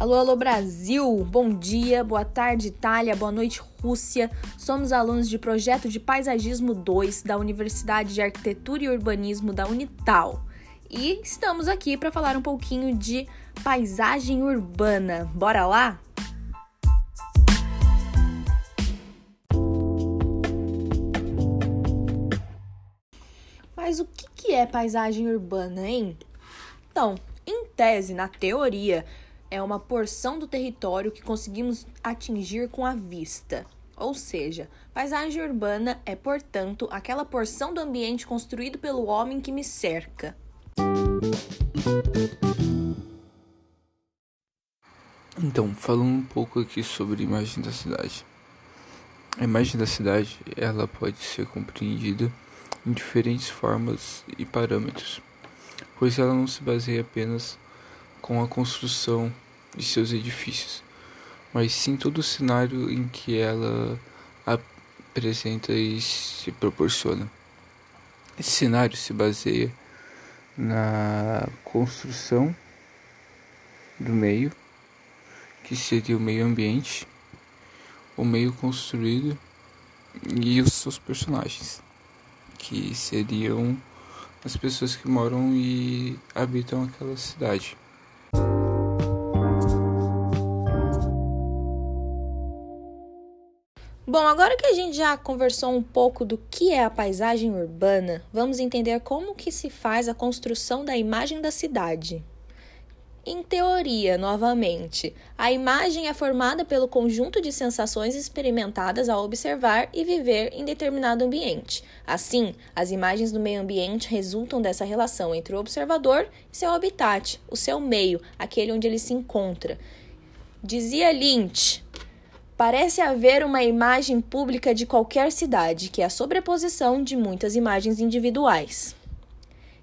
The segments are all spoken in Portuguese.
Alô, alô Brasil! Bom dia, boa tarde Itália, boa noite Rússia. Somos alunos de projeto de Paisagismo 2 da Universidade de Arquitetura e Urbanismo da Unital. E estamos aqui para falar um pouquinho de paisagem urbana. Bora lá? Mas o que é paisagem urbana, hein? Então, em tese, na teoria, é uma porção do território que conseguimos atingir com a vista. Ou seja, paisagem urbana é, portanto, aquela porção do ambiente construído pelo homem que me cerca. Então, falando um pouco aqui sobre a imagem da cidade. A imagem da cidade, ela pode ser compreendida em diferentes formas e parâmetros, pois ela não se baseia apenas com a construção de seus edifícios, mas sim todo o cenário em que ela apresenta e se proporciona. Esse cenário se baseia na construção do meio, que seria o meio ambiente, o meio construído e os seus personagens, que seriam as pessoas que moram e habitam aquela cidade. Agora que a gente já conversou um pouco do que é a paisagem urbana, vamos entender como que se faz a construção da imagem da cidade. Em teoria, novamente, a imagem é formada pelo conjunto de sensações experimentadas ao observar e viver em determinado ambiente. Assim, as imagens do meio ambiente resultam dessa relação entre o observador e seu habitat, o seu meio, aquele onde ele se encontra. Dizia Lynch: Parece haver uma imagem pública de qualquer cidade, que é a sobreposição de muitas imagens individuais.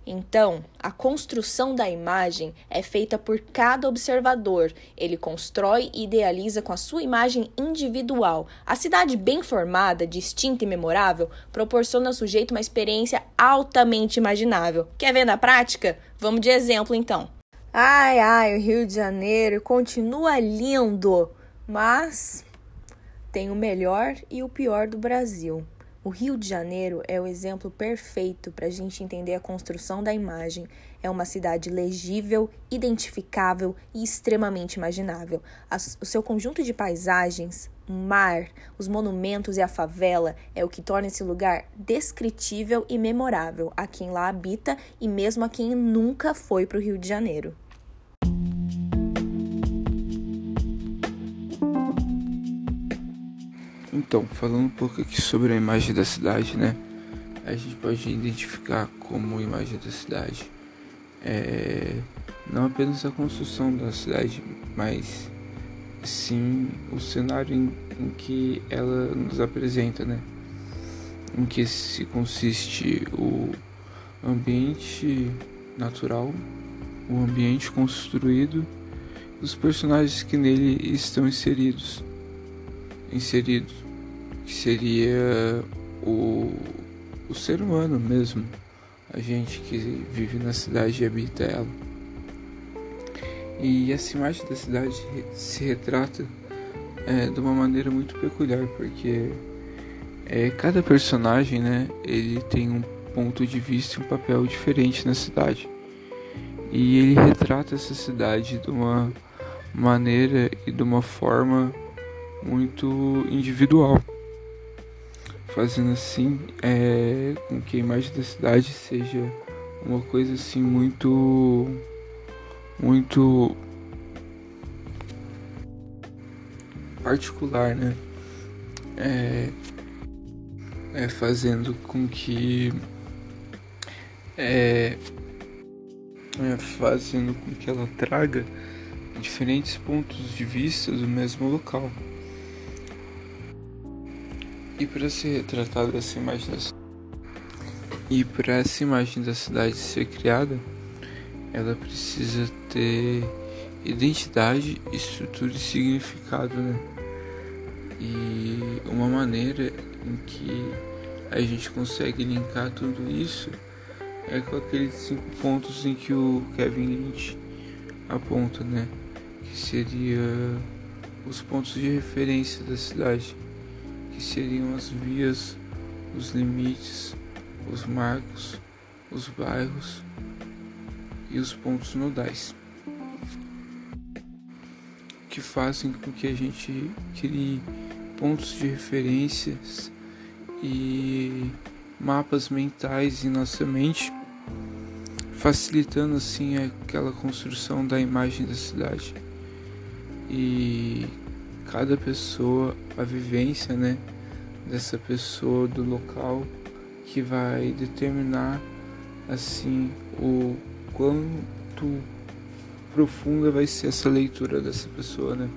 Então, a construção da imagem é feita por cada observador. Ele constrói e idealiza com a sua imagem individual. A cidade bem formada, distinta e memorável proporciona ao sujeito uma experiência altamente imaginável. Quer ver na prática? Vamos de exemplo então. Ai, ai, o Rio de Janeiro continua lindo, mas tem o melhor e o pior do Brasil. O Rio de Janeiro é o exemplo perfeito para a gente entender a construção da imagem. É uma cidade legível, identificável e extremamente imaginável. o seu conjunto de paisagens, mar, os monumentos e a favela é o que torna esse lugar descritível e memorável a quem lá habita e mesmo a quem nunca foi para o Rio de Janeiro. Então, falando um pouco aqui sobre a imagem da cidade, né? A gente pode identificar como imagem da cidade é, não apenas a construção da cidade, mas sim o cenário em, em que ela nos apresenta, né? Em que se consiste o ambiente natural, o ambiente construído, os personagens que nele estão inseridos, inseridos que seria o, o ser humano mesmo, a gente que vive na cidade e habita ela. E essa imagem da cidade se retrata é, de uma maneira muito peculiar, porque é, cada personagem, né, ele tem um ponto de vista e um papel diferente na cidade. E ele retrata essa cidade de uma maneira e de uma forma muito individual fazendo assim é, com que a imagem da cidade seja uma coisa assim muito muito particular, né? É, é fazendo com que é, é fazendo com que ela traga diferentes pontos de vista do mesmo local. E para ser retratada essa imagem da e para essa imagem da cidade ser criada, ela precisa ter identidade, estrutura e significado, né? E uma maneira em que a gente consegue linkar tudo isso é com aqueles cinco pontos em que o Kevin Lynch aponta, né? que seria os pontos de referência da cidade, que seriam as vias, os limites, os marcos, os bairros e os pontos nodais, que fazem com que a gente crie pontos de referências e mapas mentais em nossa mente, facilitando assim aquela construção da imagem da cidade. E cada pessoa, a vivência, né, dessa pessoa do local que vai determinar assim o quanto profunda vai ser essa leitura dessa pessoa, né?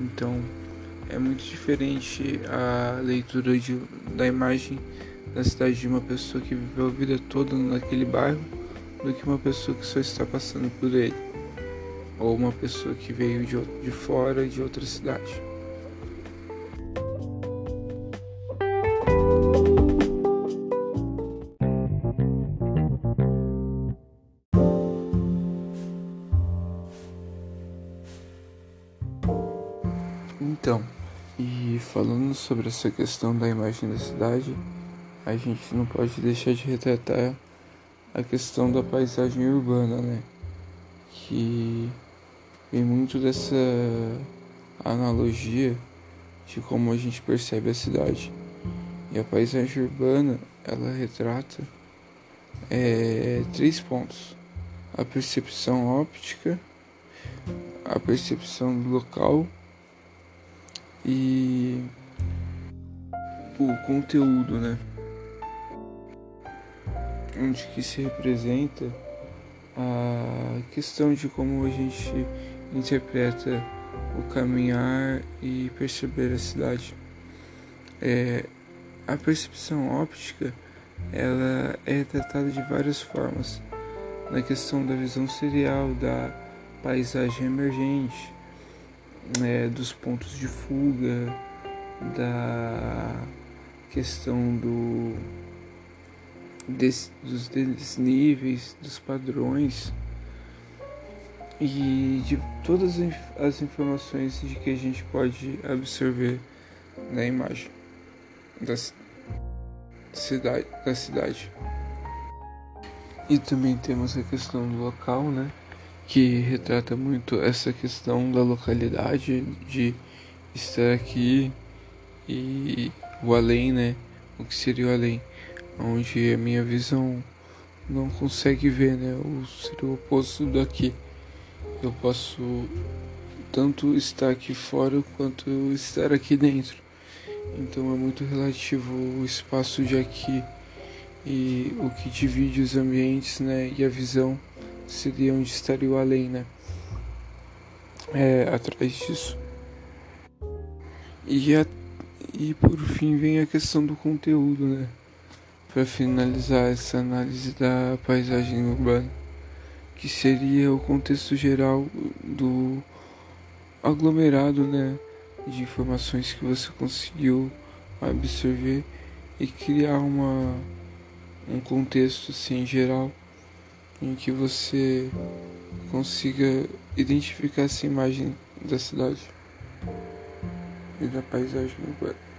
Então, é muito diferente a leitura de, da imagem da cidade de uma pessoa que viveu a vida toda naquele bairro do que uma pessoa que só está passando por ele ou uma pessoa que veio de, de fora de outra cidade. Então, e falando sobre essa questão da imagem da cidade, a gente não pode deixar de retratar a questão da paisagem urbana, né? Que vem muito dessa analogia de como a gente percebe a cidade. E a paisagem urbana, ela retrata é, três pontos: a percepção óptica, a percepção do local e o conteúdo, né? Onde que se representa a questão de como a gente interpreta o caminhar e perceber a cidade. É, a percepção óptica ela é retratada de várias formas na questão da visão serial da paisagem emergente é, dos pontos de fuga, da questão do des, dos desníveis, dos padrões e de todas as informações de que a gente pode absorver na imagem da cidade, da cidade. E também temos a questão do local, né? que retrata muito essa questão da localidade, de estar aqui e o além, né? O que seria o além, onde a minha visão não consegue ver, né? O seria o oposto daqui. Eu posso tanto estar aqui fora quanto estar aqui dentro. Então é muito relativo o espaço de aqui e o que divide os ambientes, né? E a visão seria onde estaria o além, né? É, atrás disso. E, a, e por fim vem a questão do conteúdo, né? Para finalizar essa análise da paisagem urbana, que seria o contexto geral do aglomerado, né? De informações que você conseguiu absorver e criar uma, um contexto assim geral em que você consiga identificar essa imagem da cidade e da paisagem urbana.